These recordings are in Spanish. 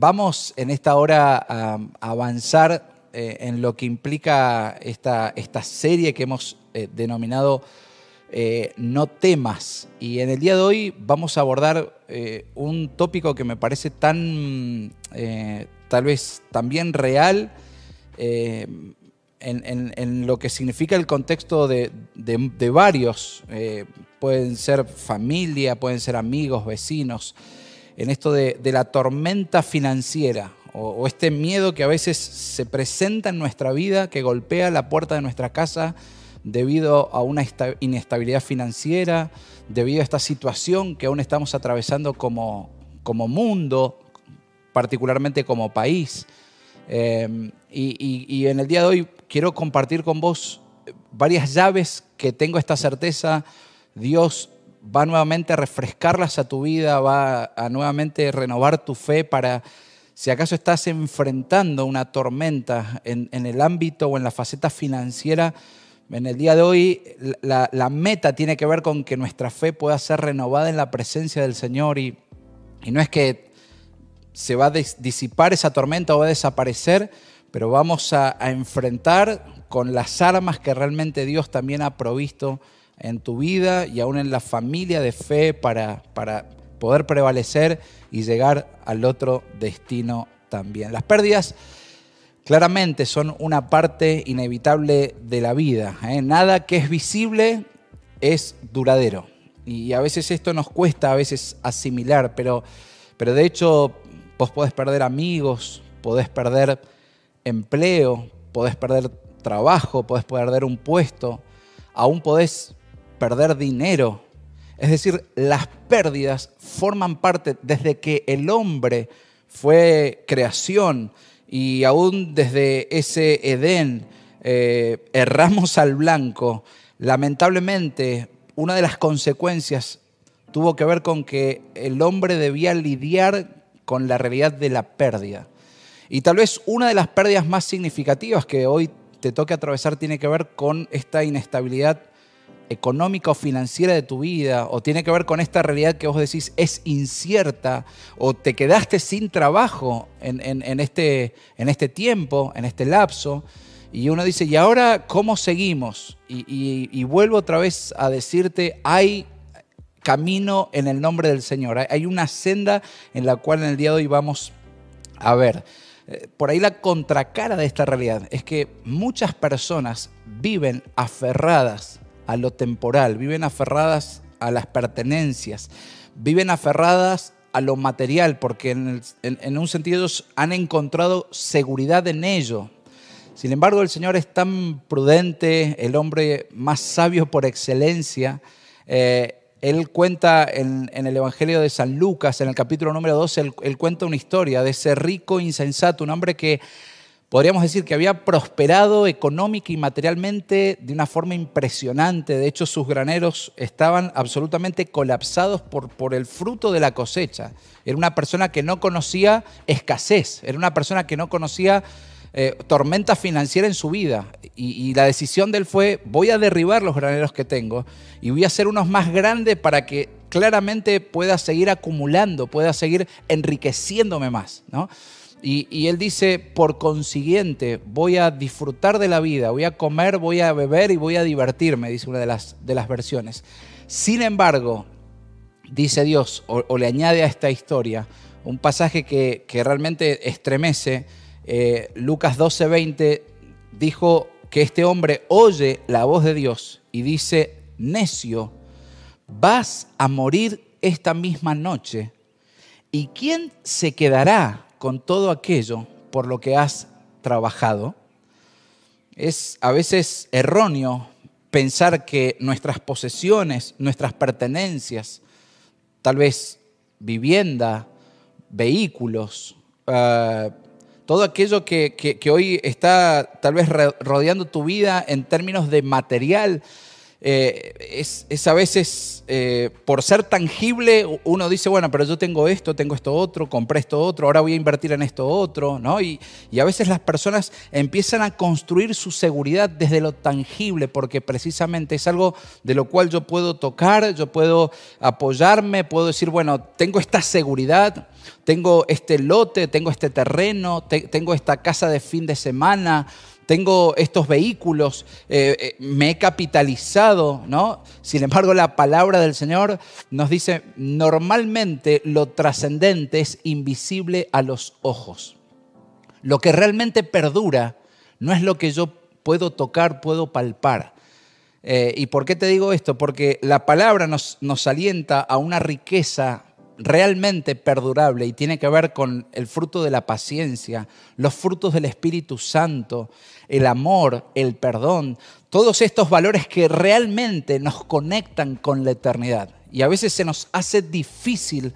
Vamos en esta hora a, avanzar eh, en lo que implica esta, esta serie que hemos eh, denominado eh, No temas. Y en el día de hoy vamos a abordar un tópico que me parece tan, tal vez también real en, lo que significa el contexto de, varios. pueden ser familia, pueden ser amigos, vecinos en esto de, la tormenta financiera o, este miedo que a veces se presenta en nuestra vida, que golpea la puerta de nuestra casa debido a una inestabilidad financiera, debido a esta situación que aún estamos atravesando como, como mundo, particularmente como país. Em, y, y en el día de hoy quiero compartir con vos varias llaves que tengo esta certeza Dios va nuevamente a refrescarlas a tu vida, va a nuevamente renovar tu fe para, si acaso estás enfrentando una tormenta en, el ámbito o en la faceta financiera, en el día de hoy la, meta tiene que ver con que nuestra fe pueda ser renovada en la presencia del Señor y, no es que se va a disipar esa tormenta o va a desaparecer, pero vamos a enfrentar con las armas que realmente Dios también ha provisto en tu vida y aún en la familia de fe para, para poder prevalecer y llegar al otro destino también. Las pérdidas claramente son una parte inevitable de la vida. ¿eh? Nada que es visible es duradero. Y a veces esto nos cuesta a veces asimilar, pero, pero de hecho vos podés perder amigos, podés perder empleo, podés perder trabajo, podés perder un puesto, aún podés perder dinero. Es decir, las pérdidas forman parte desde que el hombre fue creación y aún desde ese Edén eh, erramos al blanco. Lamentablemente, una de las consecuencias tuvo que ver con que el hombre debía lidiar con la realidad de la pérdida. Y tal vez una de las pérdidas más significativas que hoy te toque atravesar tiene que ver con esta inestabilidad económica o financiera de tu vida, o tiene que ver con esta realidad que vos decís es incierta, o te quedaste sin trabajo en, este, en este tiempo, en este lapso, y uno dice, ¿y ahora cómo seguimos? Y, vuelvo otra vez a decirte, hay camino en el nombre del Señor, hay una senda en la cual en el día de hoy vamos a ver. Eh, por ahí la contracara de esta realidad es que muchas personas viven aferradas a lo temporal, viven aferradas a las pertenencias, viven aferradas a lo material, porque en, un sentido han encontrado seguridad en ello. Sin embargo, el Señor es tan prudente, el hombre más sabio por excelencia. Eh, él cuenta en, el Evangelio de San Lucas, en el capítulo número 12, él, él cuenta una historia de ese rico insensato, un hombre que podríamos decir que había prosperado económica y materialmente de una forma impresionante. De hecho, sus graneros estaban absolutamente colapsados por, por el fruto de la cosecha. Era una persona que no conocía escasez, era una persona que no conocía eh, tormenta financiera en su vida. Y, y, la decisión de él fue, voy a derribar los graneros que tengo y voy a hacer unos más grandes para que claramente pueda seguir acumulando, pueda seguir enriqueciéndome más. ¿no? Y, él dice, por consiguiente, voy a disfrutar de la vida, voy a comer, voy a beber y voy a divertirme, dice una de las, de las versiones. Sin embargo, dice Dios, o, le añade a esta historia, un pasaje que, realmente estremece, eh, Lucas 12:20 dijo que este hombre oye la voz de Dios y dice, necio, vas a morir esta misma noche. ¿Y quién se quedará con todo aquello por lo que has trabajado. Es a veces erróneo pensar que nuestras posesiones, nuestras pertenencias, tal vez vivienda, vehículos, eh, todo aquello que, que hoy está tal vez rodeando tu vida en términos de material, eh, es, a veces, eh, por ser tangible, uno dice, bueno, pero yo tengo esto, tengo esto otro, compré esto otro, ahora voy a invertir en esto otro, ¿no? Y, y a veces las personas empiezan a construir su seguridad desde lo tangible, porque precisamente es algo de lo cual yo puedo tocar, yo puedo apoyarme, puedo decir, bueno, tengo esta seguridad, tengo este lote, tengo este terreno, tengo esta casa de fin de semana, tengo estos vehículos, eh, eh, me he capitalizado, ¿no? Sin embargo, la palabra del Señor nos dice, normalmente lo trascendente es invisible a los ojos. Lo que realmente perdura no es lo que yo puedo tocar, puedo palpar. Eh, ¿Y por qué te digo esto? Porque la palabra nos, nos alienta a una riqueza realmente perdurable y tiene que ver con el fruto de la paciencia, los frutos del Espíritu Santo, el amor, el perdón, todos estos valores que realmente nos conectan con la eternidad. Y a veces se nos hace difícil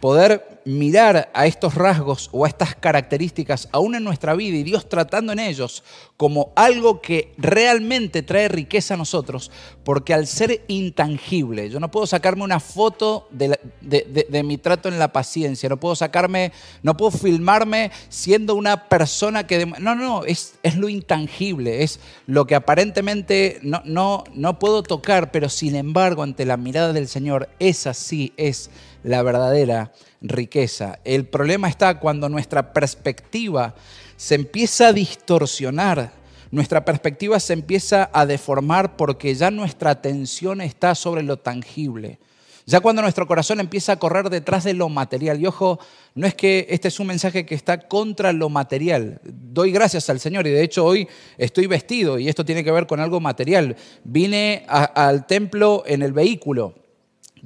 poder mirar a estos rasgos o a estas características aún en nuestra vida y Dios tratando en ellos como algo que realmente trae riqueza a nosotros, porque al ser intangible, yo no puedo sacarme una foto de, mi trato en la paciencia, no puedo sacarme, no puedo filmarme siendo una persona que... No, no, es, es lo intangible, es lo que aparentemente no, no, no puedo tocar, pero sin embargo ante la mirada del Señor, esa sí es la verdadera riqueza. El problema está cuando nuestra perspectiva se empieza a distorsionar, nuestra perspectiva se empieza a deformar porque ya nuestra atención está sobre lo tangible. Ya cuando nuestro corazón empieza a correr detrás de lo material. Y ojo, no es que este es un mensaje que está contra lo material. Doy gracias al Señor y de hecho hoy estoy vestido y esto tiene que ver con algo material. Vine al templo en el vehículo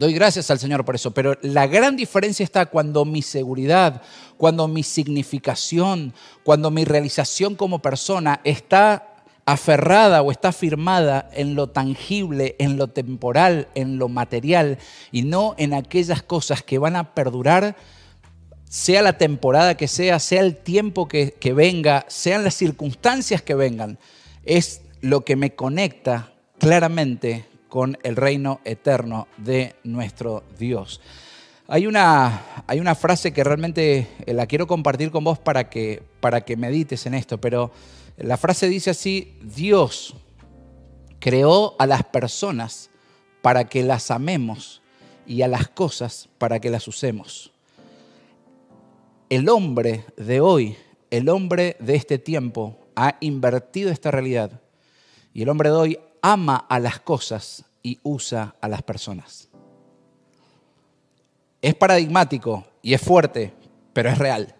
Doy gracias al Señor por eso, pero la gran diferencia está cuando mi seguridad, cuando mi significación, cuando mi realización como persona está aferrada o está firmada en lo tangible, en lo temporal, en lo material y no en aquellas cosas que van a perdurar, sea la temporada que sea, sea el tiempo que, que venga, sean las circunstancias que vengan, es lo que me conecta claramente con el reino eterno de nuestro Dios. Hay una, hay una frase que realmente eh, la quiero compartir con vos para que, para que medites en esto, pero la frase dice así, Dios creó a las personas para que las amemos y a las cosas para que las usemos. El hombre de hoy, el hombre de este tiempo, ha invertido esta realidad. Y el hombre de hoy ama a las cosas y usa a las personas. Es paradigmático y es fuerte, pero es real.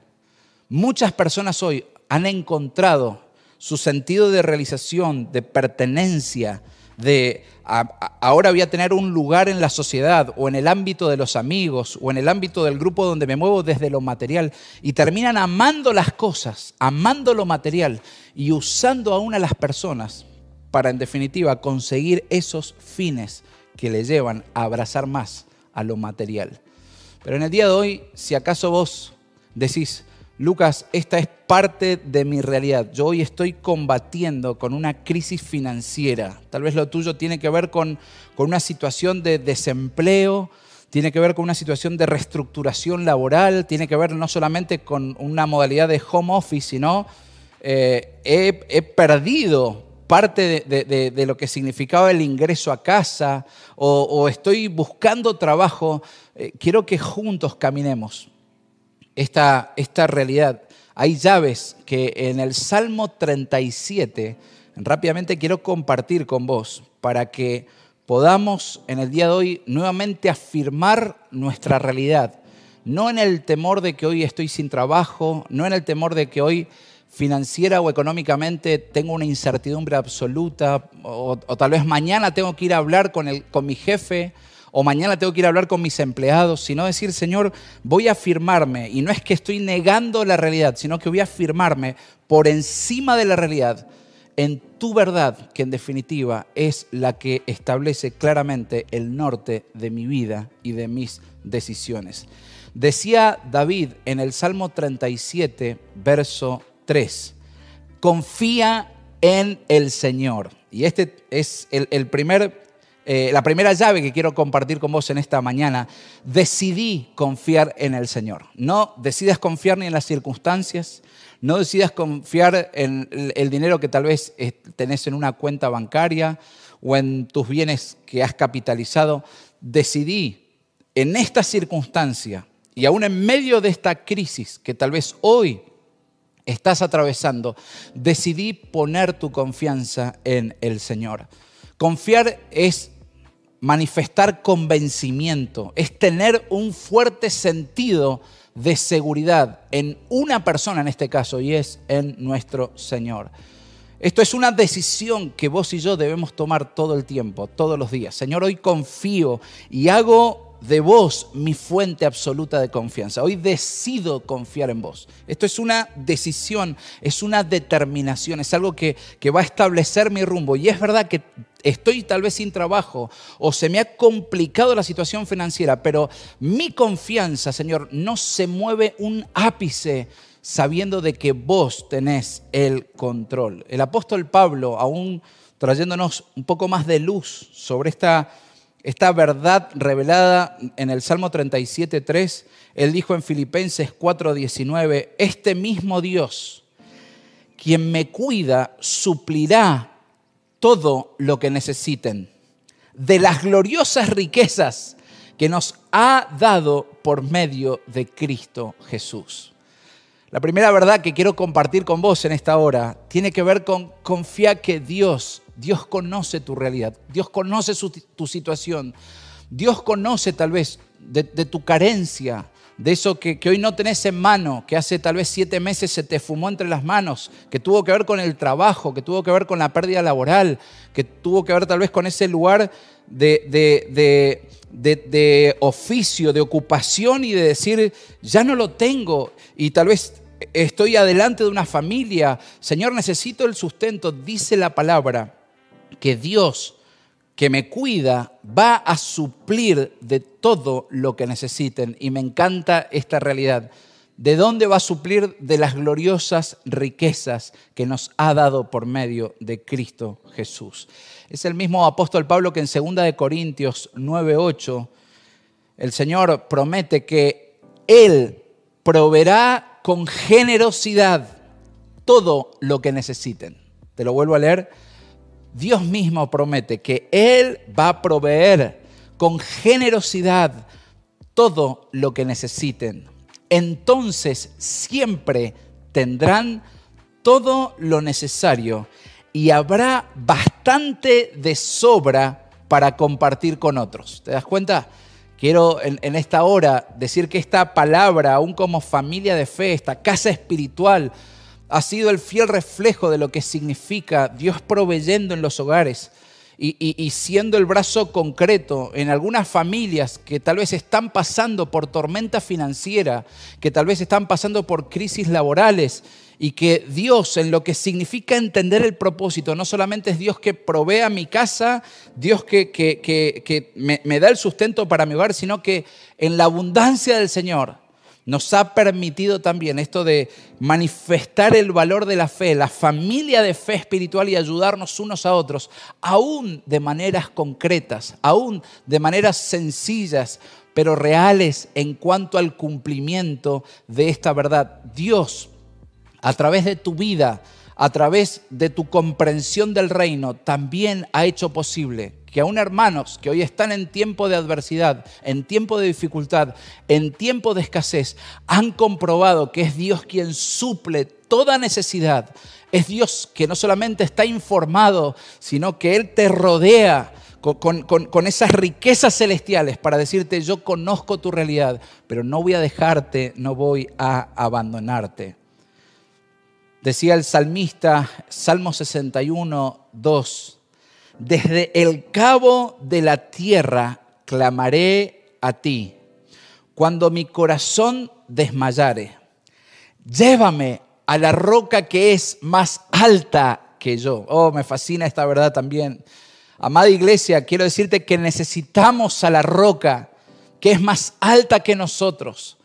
Muchas personas hoy han encontrado su sentido de realización, de pertenencia, de ahora voy a tener un lugar en la sociedad o en el ámbito de los amigos o en el ámbito del grupo donde me muevo desde lo material y terminan amando las cosas, amando lo material y usando aún a las personas para en definitiva conseguir esos fines que le llevan a abrazar más a lo material. Pero en el día de hoy, si acaso vos decís, Lucas, esta es parte de mi realidad. Yo hoy estoy combatiendo con una crisis financiera. Tal vez lo tuyo tiene que ver con, con una situación de desempleo, tiene que ver con una situación de reestructuración laboral, tiene que ver no solamente con una modalidad de home office, sino eh, he, he perdido parte de, lo que significaba el ingreso a casa o, estoy buscando trabajo, eh, quiero que juntos caminemos esta, esta realidad. Hay llaves que en el Salmo 37, rápidamente quiero compartir con vos para que podamos en el día de hoy nuevamente afirmar nuestra realidad. No en el temor de que hoy estoy sin trabajo, no en el temor de que hoy financiera o económicamente tengo una incertidumbre absoluta, o, tal vez mañana tengo que ir a hablar con, el, con mi jefe, o mañana tengo que ir a hablar con mis empleados, sino decir, Señor, voy a afirmarme, y no es que estoy negando la realidad, sino que voy a afirmarme por encima de la realidad en tu verdad, que en definitiva es la que establece claramente el norte de mi vida y de mis decisiones. Decía David en el Salmo 37, verso 3. Confía en el Señor. Y este es el, primer, eh, la primera llave que quiero compartir con vos en esta mañana. Decidí confiar en el Señor. No decidas confiar ni en las circunstancias, no decidas confiar en el dinero que tal vez eh, tenés en una cuenta bancaria o en tus bienes que has capitalizado. Decidí en esta circunstancia y aún en medio de esta crisis que tal vez hoy estás atravesando, decidí poner tu confianza en el Señor. Confiar es manifestar convencimiento, es tener un fuerte sentido de seguridad en una persona en este caso y es en nuestro Señor. Esto es una decisión que vos y yo debemos tomar todo el tiempo, todos los días. Señor, hoy confío y hago de vos mi fuente absoluta de confianza. Hoy decido confiar en vos. Esto es una decisión, es una determinación, es algo que, que, va a establecer mi rumbo. Y es verdad que estoy tal vez sin trabajo o se me ha complicado la situación financiera, pero mi confianza, Señor, no se mueve un ápice sabiendo de que vos tenés el control. El apóstol Pablo, aún trayéndonos un poco más de luz sobre esta esta verdad revelada en el Salmo 37.3, él dijo en Filipenses 4.19, este mismo Dios, quien me cuida, suplirá todo lo que necesiten de las gloriosas riquezas que nos ha dado por medio de Cristo Jesús. La primera verdad que quiero compartir con vos en esta hora tiene que ver con confiar que Dios Dios conoce tu realidad, Dios conoce tu situación, Dios conoce tal vez de, tu carencia, de eso que, hoy no tenés en mano, que hace tal vez siete meses se te fumó entre las manos, que tuvo que ver con el trabajo, que tuvo que ver con la pérdida laboral, que tuvo que ver tal vez con ese lugar de oficio, de ocupación y de decir, ya no lo tengo y tal vez estoy adelante de una familia, Señor, necesito el sustento, dice la palabra que Dios que me cuida va a suplir de todo lo que necesiten. Y me encanta esta realidad. ¿De dónde va a suplir? De las gloriosas riquezas que nos ha dado por medio de Cristo Jesús. Es el mismo apóstol Pablo que en 2 de Corintios 9:8 el Señor promete que él proveerá con generosidad todo lo que necesiten. Te lo vuelvo a leer Dios mismo promete que Él va a proveer con generosidad todo lo que necesiten. Entonces siempre tendrán todo lo necesario y habrá bastante de sobra para compartir con otros. ¿Te das cuenta? Quiero en, esta hora decir que esta palabra, aún como familia de fe, esta casa espiritual, ha sido el fiel reflejo de lo que significa Dios proveyendo en los hogares y, siendo el brazo concreto en algunas familias que tal vez están pasando por tormenta financiera, que tal vez están pasando por crisis laborales y que Dios en lo que significa entender el propósito, no solamente es Dios que provee a mi casa, Dios que, que, me, me da el sustento para mi hogar, sino que en la abundancia del Señor nos ha permitido también esto de manifestar el valor de la fe, la familia de fe espiritual y ayudarnos unos a otros, aún de maneras concretas, aún de maneras sencillas, pero reales en cuanto al cumplimiento de esta verdad. Dios, a través de tu vida, a través de tu comprensión del reino, también ha hecho posible que aún hermanos que hoy están en tiempo de adversidad, en tiempo de dificultad, en tiempo de escasez, han comprobado que es Dios quien suple toda necesidad. Es Dios que no solamente está informado, sino que Él te rodea con, con, esas riquezas celestiales para decirte, yo conozco tu realidad, pero no voy a dejarte, no voy a abandonarte. Decía el salmista, Salmo 61, 2 desde el cabo de la tierra clamaré a ti. Cuando mi corazón desmayare, llévame a la roca que es más alta que yo. Oh, me fascina esta verdad también. Amada iglesia, quiero decirte que necesitamos a la roca que es más alta que nosotros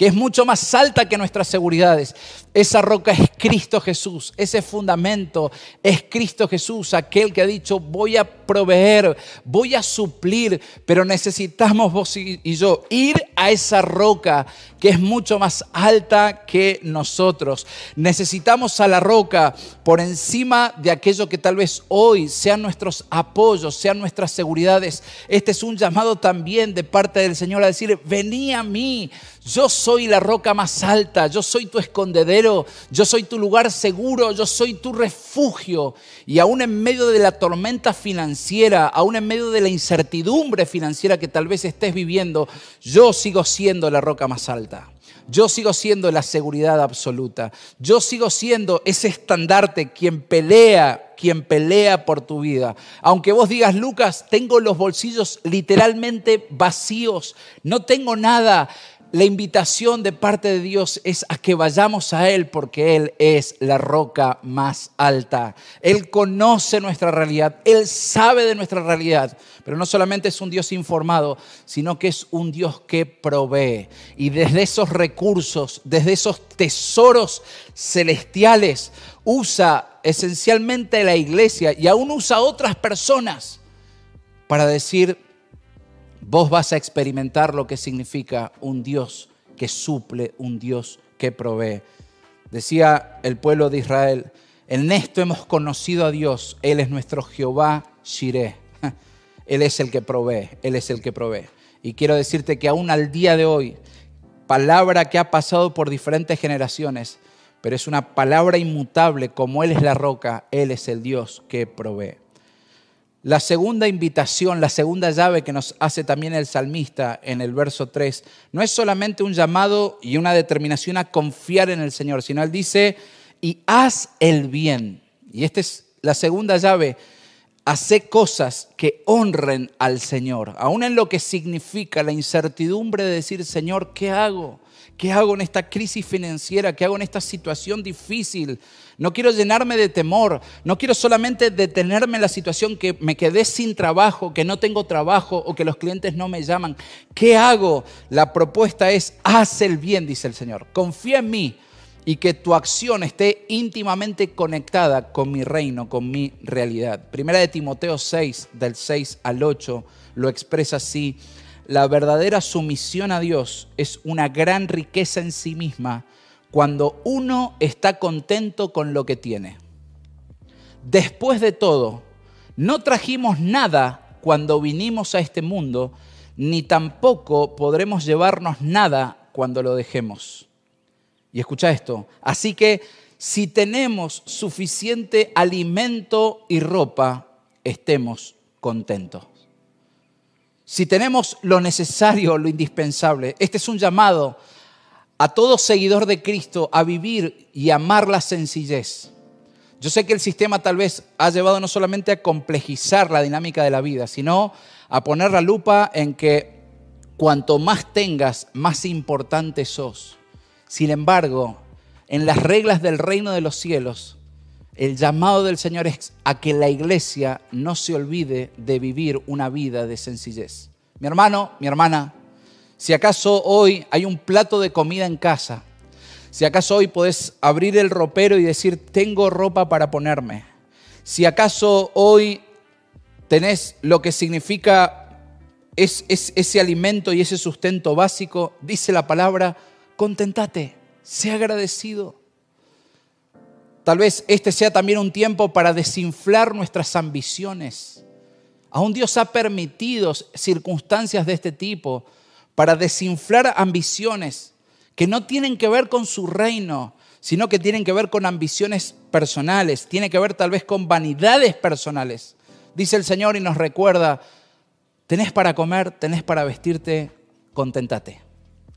que es mucho más alta que nuestras seguridades. Esa roca es Cristo Jesús, ese fundamento es Cristo Jesús, aquel que ha dicho, voy a proveer, voy a suplir, pero necesitamos vos y yo ir a esa roca que es mucho más alta que nosotros. Necesitamos a la roca por encima de aquello que tal vez hoy sean nuestros apoyos, sean nuestras seguridades. Este es un llamado también de parte del Señor a decir, vení a mí, yo soy la roca más alta, yo soy tu escondedero, yo soy tu lugar seguro, yo soy tu refugio. Y aún en medio de la tormenta financiera, aún en medio de la incertidumbre financiera que tal vez estés viviendo, yo sigo siendo la roca más alta. Yo sigo siendo la seguridad absoluta. Yo sigo siendo ese estandarte quien pelea, quien pelea por tu vida. Aunque vos digas, Lucas, tengo los bolsillos literalmente vacíos, no tengo nada. La invitación de parte de Dios es a que vayamos a Él porque Él es la roca más alta. Él conoce nuestra realidad, Él sabe de nuestra realidad, pero no solamente es un Dios informado, sino que es un Dios que provee. Y desde esos recursos, desde esos tesoros celestiales, usa esencialmente la iglesia y aún usa otras personas para decir, vos vas a experimentar lo que significa un Dios que suple, un Dios que provee. Decía el pueblo de Israel, en esto hemos conocido a Dios, Él es nuestro Jehová Shireh. Él es el que provee, Él es el que provee. Y quiero decirte que aún al día de hoy, palabra que ha pasado por diferentes generaciones, pero es una palabra inmutable, como Él es la roca, Él es el Dios que provee. La segunda invitación, la segunda llave que nos hace también el salmista en el verso 3, no es solamente un llamado y una determinación a confiar en el Señor, sino él dice, y haz el bien. Y esta es la segunda llave, hace cosas que honren al Señor, aún en lo que significa la incertidumbre de decir, Señor, ¿qué hago? ¿Qué hago en esta crisis financiera? ¿Qué hago en esta situación difícil? No quiero llenarme de temor. No quiero solamente detenerme en la situación que me quedé sin trabajo, que no tengo trabajo o que los clientes no me llaman. ¿Qué hago? La propuesta es, haz el bien, dice el Señor. Confía en mí y que tu acción esté íntimamente conectada con mi reino, con mi realidad. Primera de Timoteo 6, del 6 al 8, lo expresa así. La verdadera sumisión a Dios es una gran riqueza en sí misma cuando uno está contento con lo que tiene. Después de todo, no trajimos nada cuando vinimos a este mundo, ni tampoco podremos llevarnos nada cuando lo dejemos. Y escucha esto, así que si tenemos suficiente alimento y ropa, estemos contentos. Si tenemos lo necesario, lo indispensable, este es un llamado a todo seguidor de Cristo a vivir y amar la sencillez. Yo sé que el sistema tal vez ha llevado no solamente a complejizar la dinámica de la vida, sino a poner la lupa en que cuanto más tengas, más importante sos. Sin embargo, en las reglas del reino de los cielos, el llamado del Señor es a que la iglesia no se olvide de vivir una vida de sencillez. Mi hermano, mi hermana, si acaso hoy hay un plato de comida en casa, si acaso hoy podés abrir el ropero y decir, tengo ropa para ponerme, si acaso hoy tenés lo que significa es, ese alimento y ese sustento básico, dice la palabra, contentate, sea agradecido. Tal vez este sea también un tiempo para desinflar nuestras ambiciones. Aún Dios ha permitido circunstancias de este tipo para desinflar ambiciones que no tienen que ver con su reino, sino que tienen que ver con ambiciones personales, tiene que ver tal vez con vanidades personales. Dice el Señor y nos recuerda, tenés para comer, tenés para vestirte, contentate.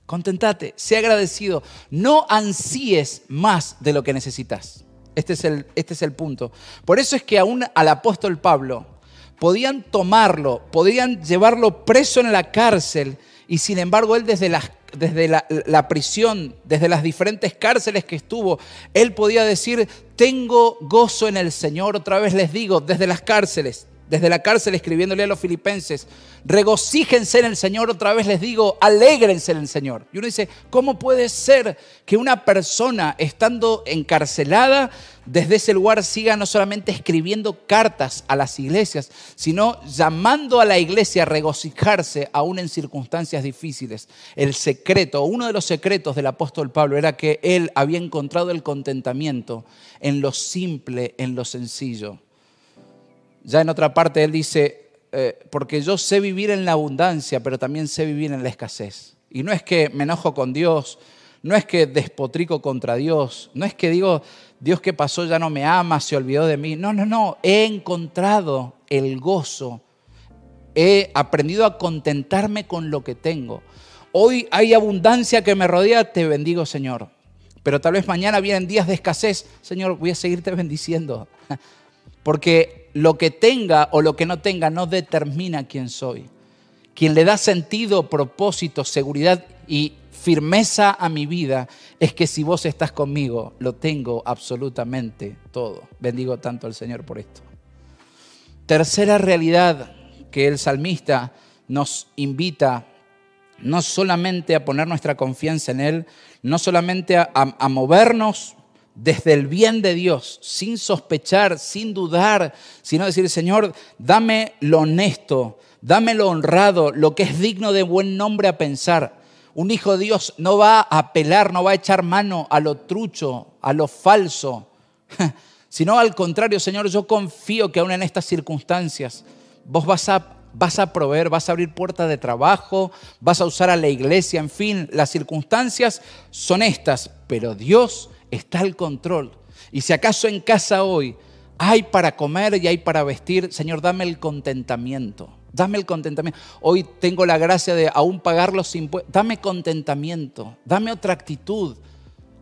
Contentate, sé agradecido, no ansíes más de lo que necesitas. Este es el, este es el punto. Por eso es que aún al apóstol Pablo podían tomarlo, podían llevarlo preso en la cárcel y sin embargo, él desde, la, desde la, prisión, desde las diferentes cárceles que estuvo, él podía decir, tengo gozo en el Señor. Otra vez les digo, desde las cárceles, desde la cárcel escribiéndole a los filipenses, regocíjense en el Señor, otra vez les digo, alégrense en el Señor. Y uno dice, ¿cómo puede ser que una persona estando encarcelada desde ese lugar siga no solamente escribiendo cartas a las iglesias, sino llamando a la iglesia a regocijarse aún en circunstancias difíciles? El secreto, uno de los secretos del apóstol Pablo era que él había encontrado el contentamiento en lo simple, en lo sencillo. Ya en otra parte él dice, eh, porque yo sé vivir en la abundancia, pero también sé vivir en la escasez. Y no es que me enojo con Dios, no es que despotrico contra Dios, no es que digo, Dios que pasó ya no me ama, se olvidó de mí. No, no, no, he encontrado el gozo, he aprendido a contentarme con lo que tengo. Hoy hay abundancia que me rodea, te bendigo Señor. Pero tal vez mañana vienen días de escasez, Señor, voy a seguirte bendiciendo. Porque lo que tenga o lo que no tenga no determina quién soy. Quien le da sentido, propósito, seguridad y firmeza a mi vida es que si vos estás conmigo, lo tengo absolutamente todo. Bendigo tanto al Señor por esto. Tercera realidad que el salmista nos invita no solamente a poner nuestra confianza en Él, no solamente a, a movernos desde el bien de Dios, sin sospechar, sin dudar, sino decir, Señor, dame lo honesto, dame lo honrado, lo que es digno de buen nombre a pensar. Un hijo de Dios no va a apelar, no va a echar mano a lo trucho, a lo falso, sino al contrario, Señor, yo confío que aún en estas circunstancias vos vas a, vas a proveer, vas a abrir puertas de trabajo, vas a usar a la iglesia, en fin, las circunstancias son estas, pero Dios está al control. Y si acaso en casa hoy hay para comer y hay para vestir, Señor, dame el contentamiento. Dame el contentamiento. Hoy tengo la gracia de aún pagar los impuestos. Dame contentamiento. Dame otra actitud.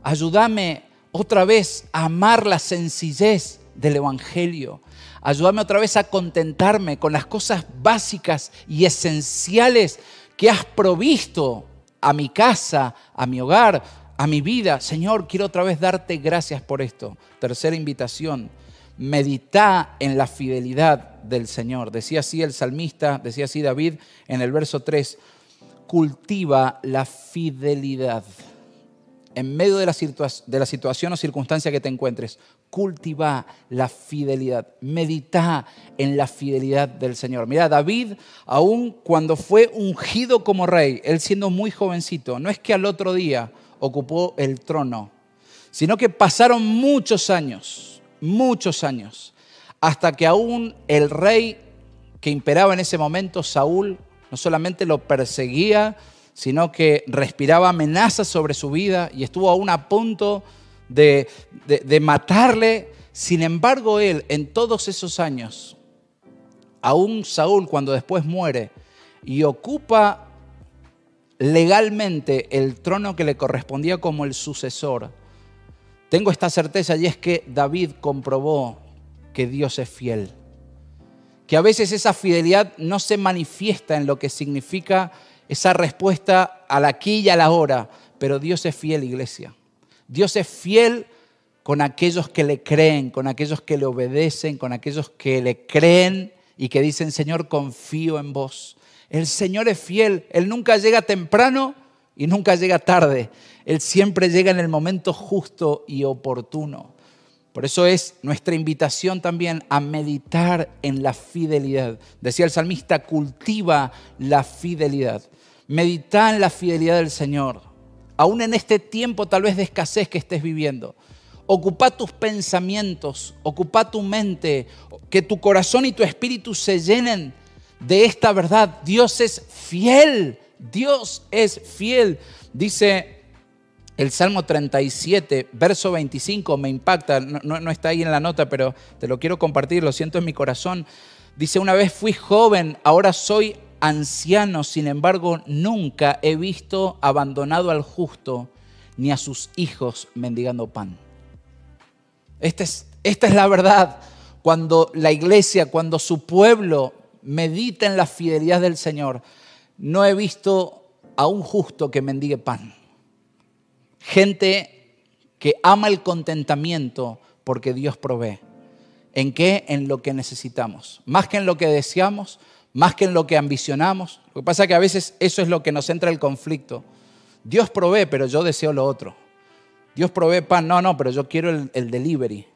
Ayúdame otra vez a amar la sencillez del Evangelio. Ayúdame otra vez a contentarme con las cosas básicas y esenciales que has provisto a mi casa, a mi hogar, a mi vida. Señor, quiero otra vez darte gracias por esto. Tercera invitación, medita en la fidelidad del Señor. Decía así el salmista, decía así David en el verso 3, cultiva la fidelidad. En medio de la, de la situación o circunstancia que te encuentres, cultiva la fidelidad, medita en la fidelidad del Señor. Mira, David, aún cuando fue ungido como rey, él siendo muy jovencito, no es que al otro día ocupó el trono, sino que pasaron muchos años, muchos años, hasta que aún el rey que imperaba en ese momento, Saúl, no solamente lo perseguía, sino que respiraba amenazas sobre su vida y estuvo aún a punto de, de, matarle. Sin embargo, él en todos esos años, aún Saúl cuando después muere y ocupa legalmente el trono que le correspondía como el sucesor, tengo esta certeza y es que David comprobó que Dios es fiel. Que a veces esa fidelidad no se manifiesta en lo que significa esa respuesta a la aquí y a la hora, pero Dios es fiel, iglesia. Dios es fiel con aquellos que le creen, con aquellos que le obedecen, con aquellos que le creen y que dicen, Señor, confío en vos. El Señor es fiel, Él nunca llega temprano y nunca llega tarde. Él siempre llega en el momento justo y oportuno. Por eso es nuestra invitación también a meditar en la fidelidad. Decía el salmista, cultiva la fidelidad. Medita en la fidelidad del Señor. Aún en este tiempo tal vez de escasez que estés viviendo. Ocupa tus pensamientos, ocupa tu mente, que tu corazón y tu espíritu se llenen de esta verdad. Dios es fiel, Dios es fiel. Dice el Salmo 37, verso 25, me impacta, no, está ahí en la nota, pero te lo quiero compartir, lo siento en mi corazón. Dice, una vez fui joven, ahora soy anciano, sin embargo, nunca he visto abandonado al justo ni a sus hijos mendigando pan. Esta es, esta es la verdad. Cuando la iglesia, cuando su pueblo medita en la fidelidad del Señor, no he visto a un justo que mendigue pan. Gente que ama el contentamiento porque Dios provee. ¿En qué? En lo que necesitamos. Más que en lo que deseamos, más que en lo que ambicionamos. Lo que pasa es que a veces eso es lo que nos entra el conflicto. Dios provee, pero yo deseo lo otro. Dios provee pan, no, no, pero yo quiero el, delivery.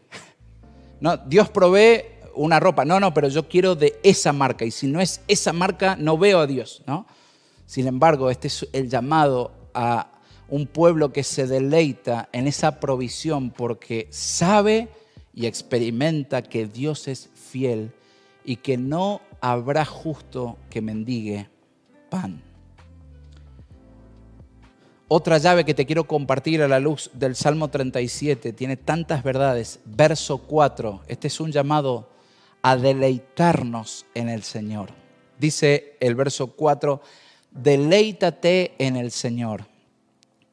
No, Dios provee una ropa, no, no, pero yo quiero de esa marca. Y si no es esa marca, no veo a Dios, ¿no? Sin embargo, este es el llamado a un pueblo que se deleita en esa provisión porque sabe y experimenta que Dios es fiel y que no habrá justo que mendigue pan. Otra llave que te quiero compartir a la luz del Salmo 37 tiene tantas verdades. Verso 4, este es un llamado a deleitarnos en el Señor. Dice el verso 4, deleítate en el Señor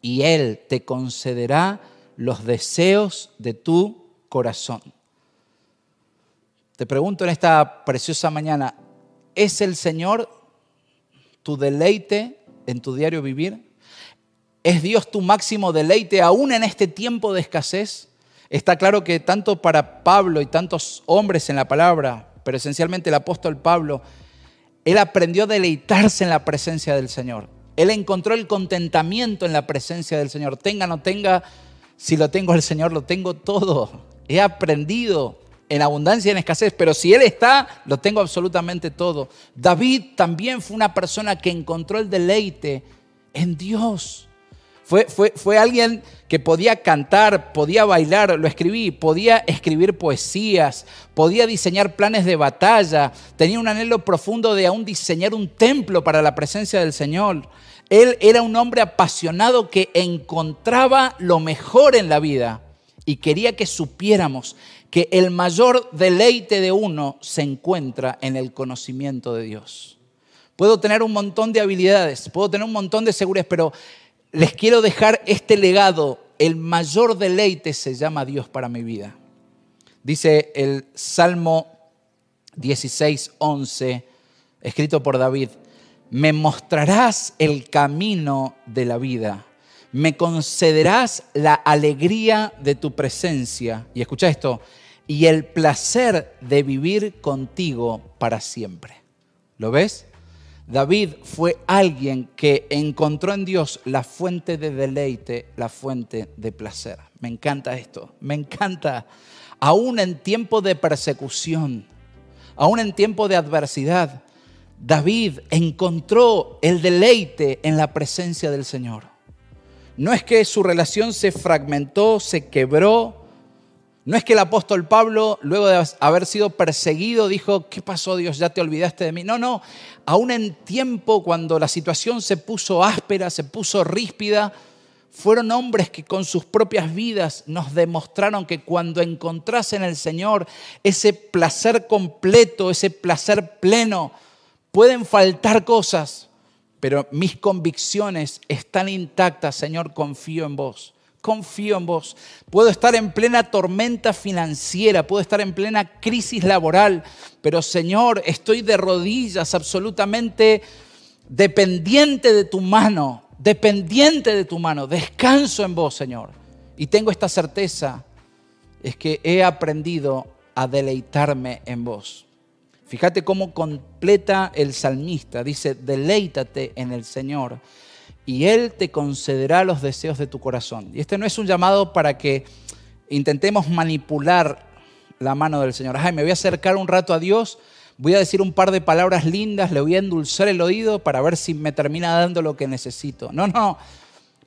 y Él te concederá los deseos de tu corazón. Te pregunto en esta preciosa mañana, ¿es el Señor tu deleite en tu diario vivir? ¿Es Dios tu máximo deleite aún en este tiempo de escasez? Está claro que tanto para Pablo y tantos hombres en la palabra, pero esencialmente el apóstol Pablo, él aprendió a deleitarse en la presencia del Señor. Él encontró el contentamiento en la presencia del Señor. Tenga o no tenga, si lo tengo el Señor, lo tengo todo. He aprendido en abundancia y en escasez, pero si Él está, lo tengo absolutamente todo. David también fue una persona que encontró el deleite en Dios. Fue, fue, fue, alguien que podía cantar, podía bailar, lo escribí, podía escribir poesías, podía diseñar planes de batalla, tenía un anhelo profundo de aún diseñar un templo para la presencia del Señor. Él era un hombre apasionado que encontraba lo mejor en la vida y quería que supiéramos que el mayor deleite de uno se encuentra en el conocimiento de Dios. Puedo tener un montón de habilidades, puedo tener un montón de seguridades, pero les quiero dejar este legado. El mayor deleite se llama Dios para mi vida. Dice el Salmo 16, 11, escrito por David, me mostrarás el camino de la vida, me concederás la alegría de tu presencia. Y escucha esto, y el placer de vivir contigo para siempre. ¿Lo ves? David fue alguien que encontró en Dios la fuente de deleite, la fuente de placer. Me encanta esto, me encanta. Aún en tiempo de persecución, aún en tiempo de adversidad, David encontró el deleite en la presencia del Señor. No es que su relación se fragmentó, se quebró, no es que el apóstol Pablo, luego de haber sido perseguido, dijo, ¿qué pasó Dios? ¿Ya te olvidaste de mí? No, no, aún en tiempo cuando la situación se puso áspera, se puso ríspida, fueron hombres que con sus propias vidas nos demostraron que cuando encontrasen el Señor ese placer completo, ese placer pleno, pueden faltar cosas, pero mis convicciones están intactas, Señor, confío en vos confío en vos. Puedo estar en plena tormenta financiera, puedo estar en plena crisis laboral, pero Señor, estoy de rodillas absolutamente dependiente de tu mano, dependiente de tu mano. Descanso en vos, Señor. Y tengo esta certeza, es que he aprendido a deleitarme en vos. Fíjate cómo completa el salmista. Dice, deleítate en el Señor y Él te concederá los deseos de tu corazón. Y este no es un llamado para que intentemos manipular la mano del Señor. Ay, me voy a acercar un rato a Dios, voy a decir un par de palabras lindas, le voy a endulzar el oído para ver si me termina dando lo que necesito. No, no,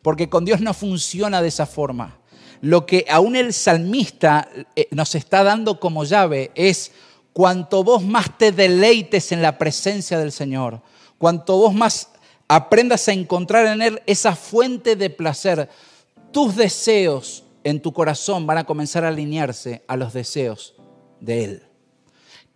porque con Dios no funciona de esa forma. Lo que aún el salmista eh, nos está dando como llave es cuanto vos más te deleites en la presencia del Señor, cuanto vos más aprendas a encontrar en Él esa fuente de placer, tus deseos en tu corazón van a comenzar a alinearse a los deseos de Él.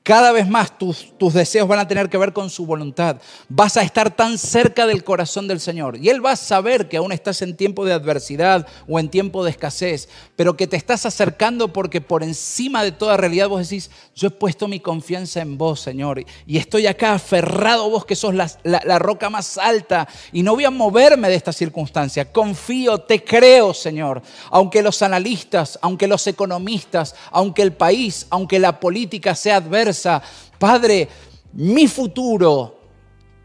Cada vez más tus, tus, deseos van a tener que ver con su voluntad. Vas a estar tan cerca del corazón del Señor. Y Él va a saber que aún estás en tiempo de adversidad o en tiempo de escasez, pero que te estás acercando porque por encima de toda realidad vos decís, yo he puesto mi confianza en vos, Señor. Y estoy acá aferrado vos que sos la, la, la roca más alta. Y no voy a moverme de esta circunstancia. Confío, te creo, Señor. Aunque los analistas, aunque los economistas, aunque el país, aunque la política sea adversa, Padre, mi futuro.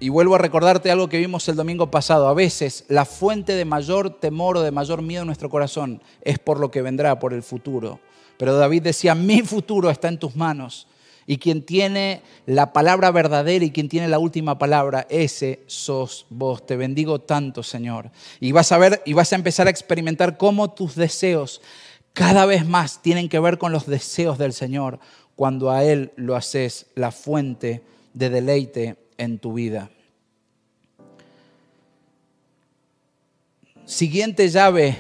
Y vuelvo a recordarte algo que vimos el domingo pasado. A veces la fuente de mayor temor o de mayor miedo en nuestro corazón es por lo que vendrá, por el futuro. Pero David decía, mi futuro está en tus manos. Y quien tiene la palabra verdadera y quien tiene la última palabra, ese sos vos. Te bendigo tanto, Señor. Y vas a ver y vas a empezar a experimentar cómo tus deseos cada vez más tienen que ver con los deseos del Señor cuando a Él lo haces la fuente de deleite en tu vida. Siguiente llave,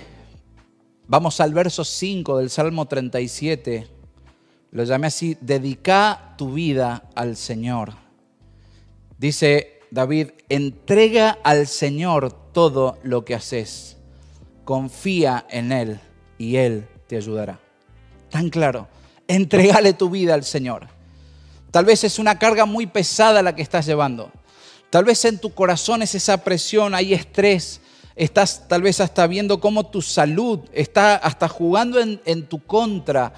vamos al verso 5 del Salmo 37. Lo llamé así, dedica tu vida al Señor. Dice David, entrega al Señor todo lo que haces. Confía en Él y Él te ayudará. Tan claro entregale tu vida al Señor. Tal vez es una carga muy pesada la que estás llevando. Tal vez en tu corazón es esa presión, hay estrés. Estás tal vez hasta viendo cómo tu salud está hasta jugando en, tu contra.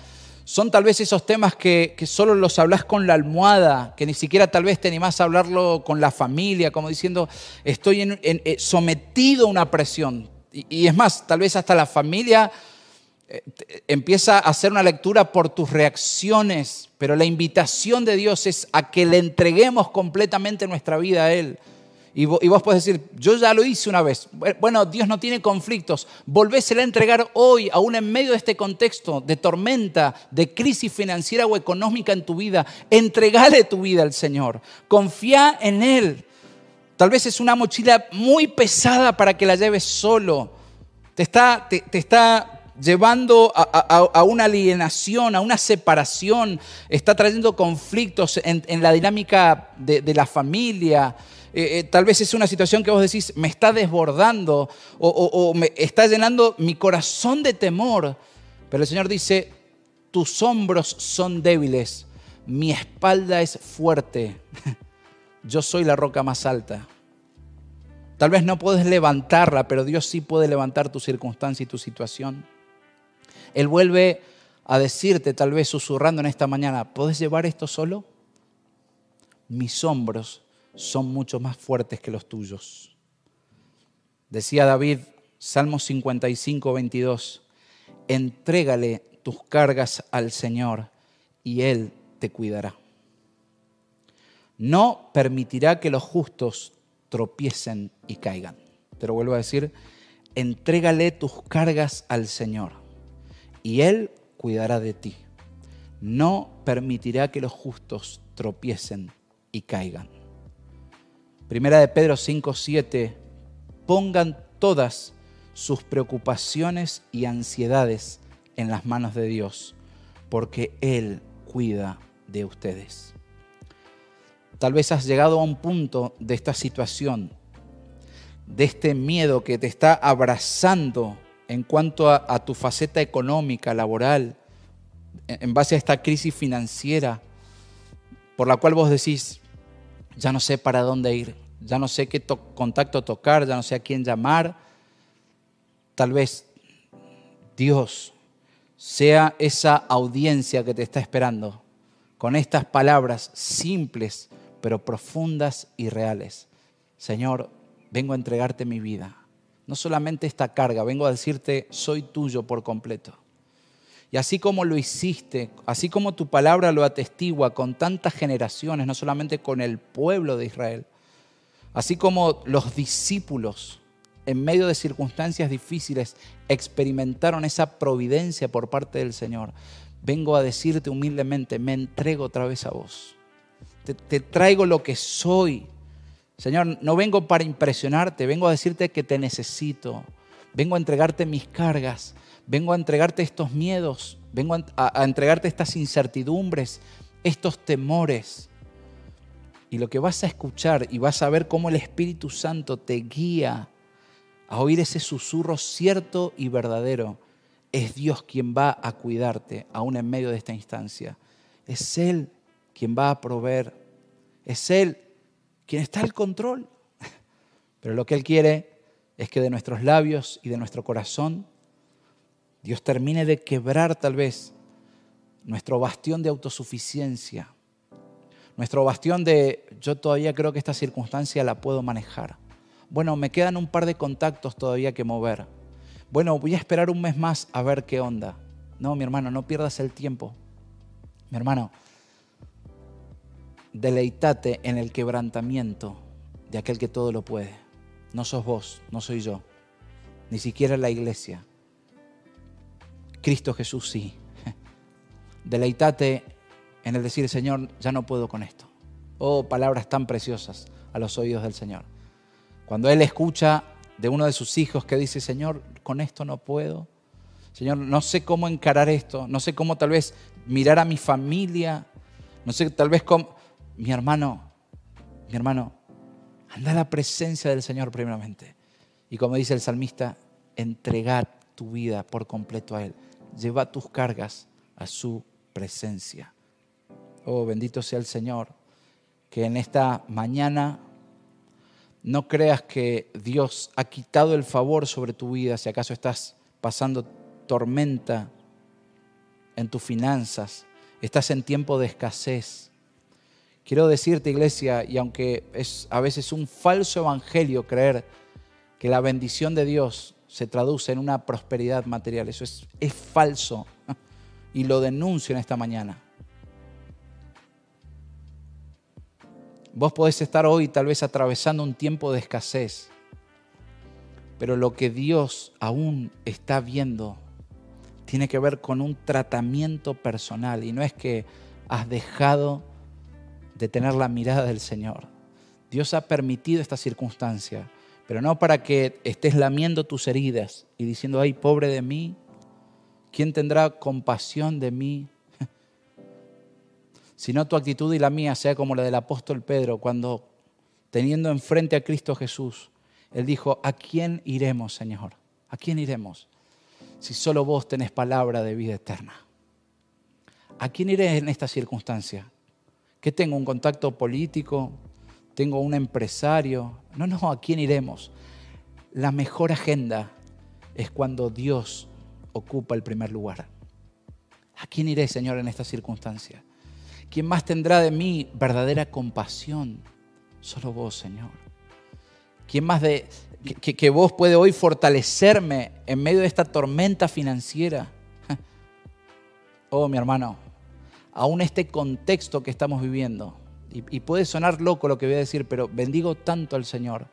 Son tal vez esos temas que, solo los hablas con la almohada, que ni siquiera tal vez te animás a hablarlo con la familia, como diciendo, estoy en, eh, sometido a una presión. y es más, tal vez hasta la familia empieza a hacer una lectura por tus reacciones, pero la invitación de Dios es a que le entreguemos completamente nuestra vida a Él. Y vos, y decir, yo ya lo hice una vez. Bueno, Dios no tiene conflictos. Volvésela a entregar hoy, aún en medio de este contexto de tormenta, de crisis financiera o económica en tu vida. Entregale tu vida al Señor. Confía en Él. Tal vez es una mochila muy pesada para que la lleves solo. Te está, te está llevando a, una alienación, a una separación, está trayendo conflictos en, la dinámica de, la familia. Eh, eh, tal vez es una situación que vos decís, me está desbordando o, o me está llenando mi corazón de temor. Pero el Señor dice, tus hombros son débiles, mi espalda es fuerte, yo soy la roca más alta. Tal vez no puedes levantarla, pero Dios sí puede levantar tu circunstancia y tu situación. Él vuelve a decirte, tal vez susurrando en esta mañana, ¿puedes llevar esto solo? Mis hombros son mucho más fuertes que los tuyos. Decía David, Salmo 55, 22, entrégale tus cargas al Señor y Él te cuidará. No permitirá que los justos tropiecen y caigan. Te lo vuelvo a decir, entrégale tus cargas al Señor y Él cuidará de ti. No permitirá que los justos tropiecen y caigan. Primera de Pedro 5, 7, pongan todas sus preocupaciones y ansiedades en las manos de Dios, porque Él cuida de ustedes. Tal vez has llegado a un punto de esta situación, de este miedo que te está abrazando en cuanto a, tu faceta económica, laboral, en base a esta crisis financiera, por la cual vos decís, ya no sé para dónde ir, ya no sé qué contacto tocar, ya no sé a quién llamar, tal vez Dios sea esa audiencia que te está esperando, con estas palabras simples, pero profundas y reales. Señor, vengo a entregarte mi vida no solamente esta carga, vengo a decirte, soy tuyo por completo. Y así como lo hiciste, así como tu palabra lo atestigua con tantas generaciones, no solamente con el pueblo de Israel, así como los discípulos en medio de circunstancias difíciles experimentaron esa providencia por parte del Señor, vengo a decirte humildemente, me entrego otra vez a vos. Te, te traigo lo que soy, Señor, no vengo para impresionarte, vengo a decirte que te necesito. Vengo a entregarte mis cargas, vengo a entregarte estos miedos, vengo a, entregarte estas incertidumbres estos temores. Y lo que vas a escuchar y vas a ver cómo el Espíritu Santo te guía a oír ese susurro cierto y verdadero. Es Dios quien va a cuidarte aún en medio de esta instancia. Es Él quien va a proveer. Es Él quien está al control. Pero lo que Él quiere es que de nuestros labios y de nuestro corazón Dios termine de quebrar tal vez nuestro bastión de autosuficiencia, nuestro bastión de yo todavía creo que esta circunstancia la puedo manejar. Bueno, me quedan un par de contactos todavía que mover. Bueno, voy a esperar un mes más a ver qué onda. No, mi hermano, no pierdas el tiempo. Mi hermano, deleitate en el quebrantamiento de aquel que todo lo puede. No sos vos, no soy yo, ni siquiera la iglesia. Cristo Jesús sí. Deleitate en el decir, Señor, ya no puedo con esto. Oh, palabras tan preciosas a los oídos del Señor. Cuando Él escucha de uno de sus hijos que dice, Señor, con esto no puedo. Señor, no sé cómo encarar esto. No sé cómo tal vez mirar a mi familia. No sé tal vez cómo... Mi hermano, mi hermano, anda a la presencia del Señor primeramente. Y como dice el salmista, entregad tu vida por completo a Él lleva tus cargas a su presencia. Oh, bendito sea el Señor, que en esta mañana no creas que Dios ha quitado el favor sobre tu vida si acaso estás pasando tormenta en tus finanzas, estás en tiempo de escasez. Quiero decirte, iglesia, y aunque es a veces un falso evangelio creer que la bendición de Dios se traduce en una prosperidad material. Eso es, es falso y lo denuncio en esta mañana. Vos podés estar hoy tal vez atravesando un tiempo de escasez, pero lo que Dios aún está viendo tiene que ver con un tratamiento personal y no es que has dejado de tener la mirada del Señor. Dios ha permitido esta circunstancia pero no para que estés lamiendo tus heridas y diciendo, ay, pobre de mí, ¿quién tendrá compasión de mí? Sino tu actitud y la mía sea como la del apóstol Pedro, cuando teniendo enfrente a Cristo Jesús, él dijo, ¿a quién iremos, Señor? ¿A quién iremos? Si solo vos tenés palabra de vida eterna. ¿A quién iré en esta circunstancia? ¿Que tengo un contacto político? tengo un empresario. No, no, ¿a quién iremos? La mejor agenda es cuando Dios ocupa el primer lugar. ¿A quién iré, Señor, en esta circunstancia? ¿Quién más tendrá de mí verdadera compasión? Solo vos, Señor. ¿Quién más de que, que vos puede hoy fortalecerme en medio de esta tormenta financiera? Oh, mi hermano, aún este contexto que estamos viviendo, y, puede sonar loco lo que voy a decir, pero bendigo tanto al Señor,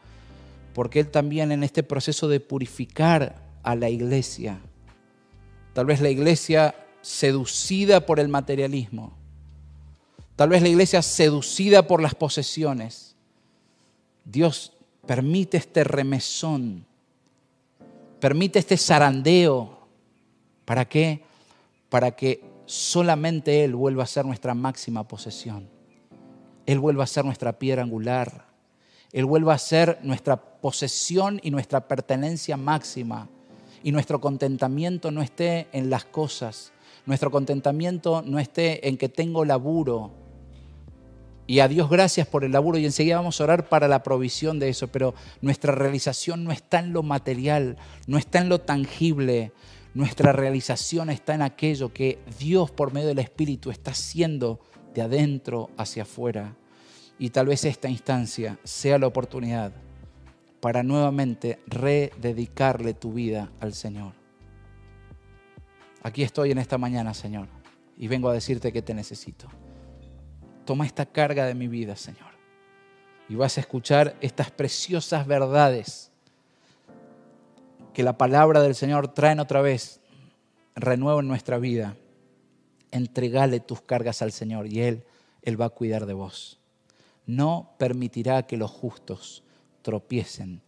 porque Él también en este proceso de purificar a la iglesia, tal vez la iglesia seducida por el materialismo, tal vez la iglesia seducida por las posesiones, Dios permite este remesón, permite este zarandeo. ¿Para qué? Para que solamente Él vuelva a ser nuestra máxima posesión. Él vuelva a ser nuestra piedra angular. Él vuelva a ser nuestra posesión y nuestra pertenencia máxima. Y nuestro contentamiento no esté en las cosas. Nuestro contentamiento no esté en que tengo laburo. Y a Dios gracias por el laburo y enseguida vamos a orar para la provisión de eso, pero nuestra realización no está en lo material, no está en lo tangible, nuestra realización está en aquello que Dios por medio del Espíritu está haciendo de adentro hacia afuera. Y tal vez esta instancia sea la oportunidad para nuevamente rededicarle tu vida al Señor. Aquí estoy en esta mañana, Señor, y vengo a decirte que te necesito. Toma esta carga de mi vida, Señor, y vas a escuchar estas preciosas verdades que la palabra del Señor traen otra vez, renuevo en nuestra vida entregale tus cargas al Señor y Él, Él va a cuidar de vos. No permitirá que los justos tropiecen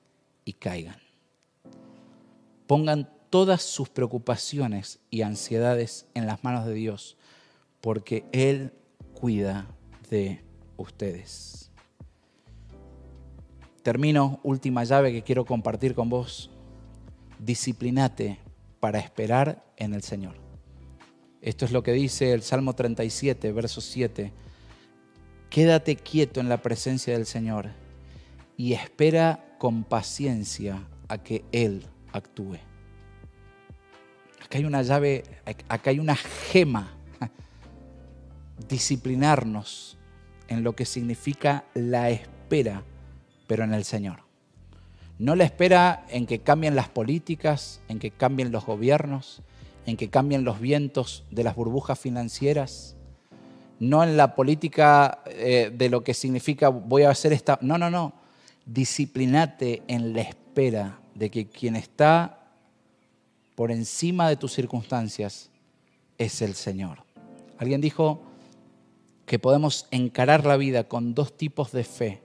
y caigan. Pongan todas sus preocupaciones y ansiedades en las manos de Dios, porque Él cuida de ustedes. Termino, última llave que quiero compartir con vos. Disciplinate para esperar en el Señor. Esto es lo que dice el Salmo 37, verso 7. Quédate quieto en la presencia del Señor y espera con paciencia a que Él actúe. Acá hay una llave, acá hay una gema. Disciplinarnos en lo que significa la espera, pero en el Señor. No la espera en que cambien las políticas, en que cambien los gobiernos, en que cambien los vientos de las burbujas financieras, no en la política eh, de lo que significa voy a hacer esta... No, no, no. Disciplinate en la espera de que quien está por encima de tus circunstancias es el Señor. Alguien dijo que podemos encarar la vida con dos tipos de fe.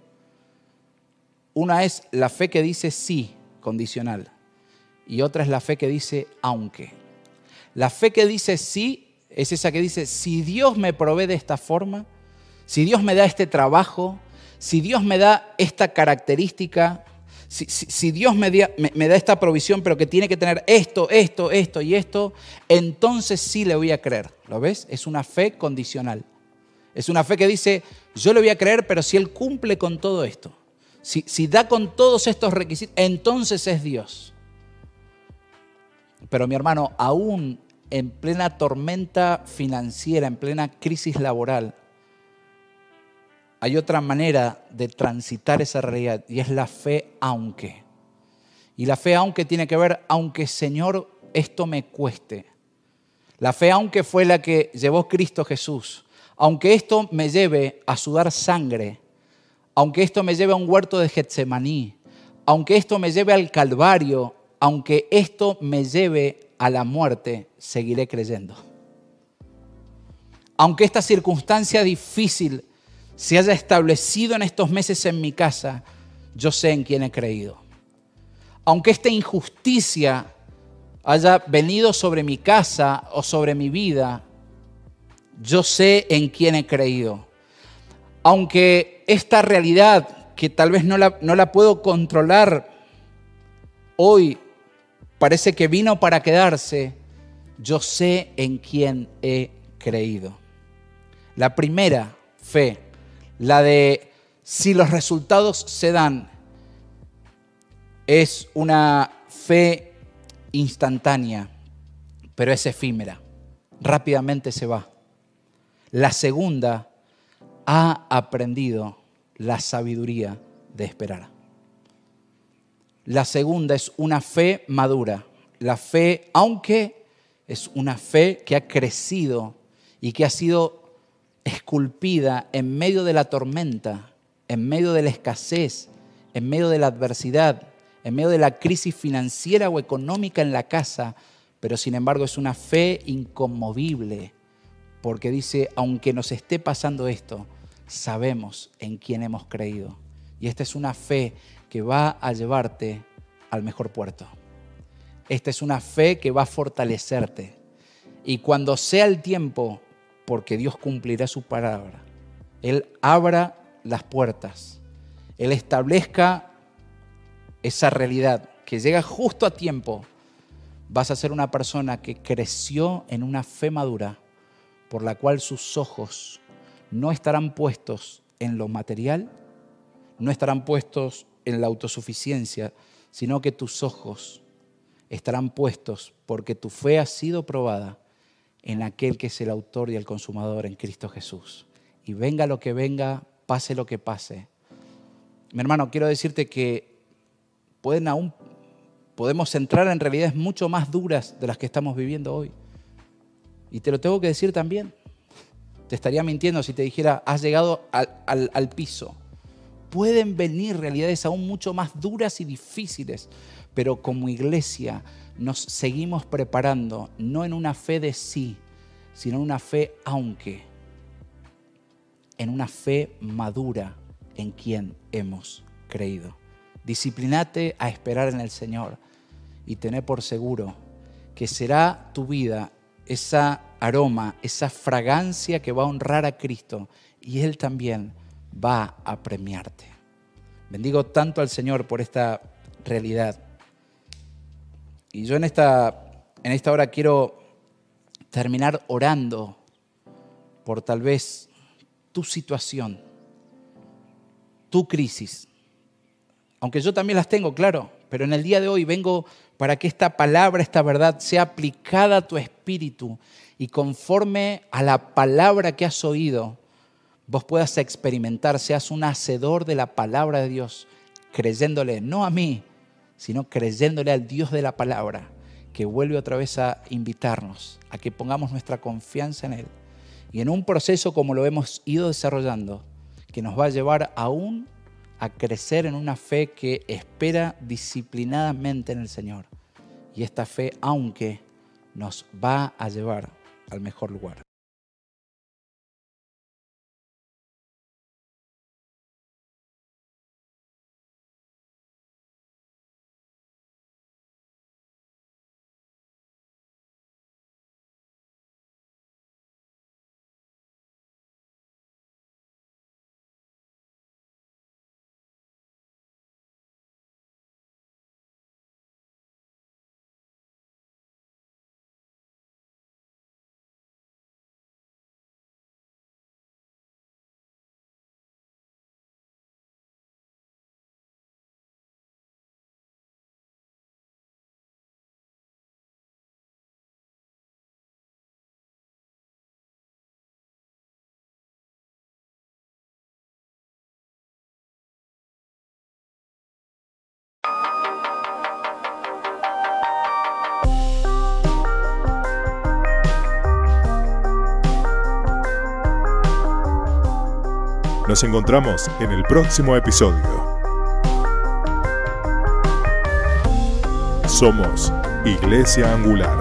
Una es la fe que dice sí, condicional, y otra es la fe que dice aunque. La fe que dice sí es esa que dice, si Dios me provee de esta forma, si Dios me da este trabajo, si Dios me da esta característica, si, Dios me, me, da esta provisión, pero que tiene que tener esto, esto, esto y esto, entonces sí le voy a creer. ¿Lo ves? Es una fe condicional. Es una fe que dice, yo le voy a creer, pero si Él cumple con todo esto, si, da con todos estos requisitos, entonces es Dios. Pero mi hermano, aún en plena tormenta financiera, en plena crisis laboral, hay otra manera de transitar esa realidad y es la fe aunque. Y la fe aunque tiene que ver, aunque Señor, esto me cueste. La fe aunque fue la que llevó Cristo Jesús. Aunque esto me lleve a sudar sangre, aunque esto me lleve a un huerto de Getsemaní, aunque esto me lleve al Calvario, aunque esto me lleve a la muerte, seguiré creyendo. Aunque esta circunstancia difícil se haya establecido en estos meses en mi casa, yo sé en quién he creído. Aunque esta injusticia haya venido sobre mi casa o sobre mi vida, yo sé en quién he creído. Aunque esta realidad, que tal vez no la, no la puedo controlar hoy, parece que vino para quedarse, yo sé en quién he creído. La primera fe, la de si los resultados se dan, es una fe instantánea, pero es efímera, rápidamente se va. La segunda ha aprendido la sabiduría de esperar. La segunda es una fe madura. La fe, aunque es una fe que ha crecido y que ha sido esculpida en medio de la tormenta, en medio de la escasez, en medio de la adversidad, en medio de la crisis financiera o económica en la casa, pero sin embargo es una fe inconmovible, porque dice, aunque nos esté pasando esto, sabemos en quién hemos creído. Y esta es una fe que va a llevarte al mejor puerto. Esta es una fe que va a fortalecerte. Y cuando sea el tiempo, porque Dios cumplirá su palabra, Él abra las puertas, Él establezca esa realidad que llega justo a tiempo, vas a ser una persona que creció en una fe madura, por la cual sus ojos no estarán puestos en lo material, no estarán puestos en la autosuficiencia, sino que tus ojos estarán puestos porque tu fe ha sido probada en aquel que es el autor y el consumador en Cristo Jesús. Y venga lo que venga, pase lo que pase. Mi hermano, quiero decirte que pueden aún, podemos entrar en realidades mucho más duras de las que estamos viviendo hoy. Y te lo tengo que decir también. Te estaría mintiendo si te dijera, has llegado al, piso pueden venir realidades aún mucho más duras y difíciles, pero como iglesia nos seguimos preparando, no en una fe de sí, sino en una fe aunque, en una fe madura en quien hemos creído. Disciplinate a esperar en el Señor y tené por seguro que será tu vida esa aroma, esa fragancia que va a honrar a Cristo y Él también va a premiarte. Bendigo tanto al Señor por esta realidad. Y yo en esta, en esta hora quiero terminar orando por tal vez tu situación, tu crisis. Aunque yo también las tengo, claro, pero en el día de hoy vengo para que esta palabra, esta verdad sea aplicada a tu espíritu y conforme a la palabra que has oído, vos puedas experimentar, seas un hacedor de la palabra de Dios, creyéndole, no a mí, sino creyéndole al Dios de la palabra, que vuelve otra vez a invitarnos a que pongamos nuestra confianza en Él. Y en un proceso como lo hemos ido desarrollando, que nos va a llevar aún a crecer en una fe que espera disciplinadamente en el Señor. Y esta fe, aunque nos va a llevar al mejor lugar. Nos encontramos en el próximo episodio. Somos Iglesia Angular.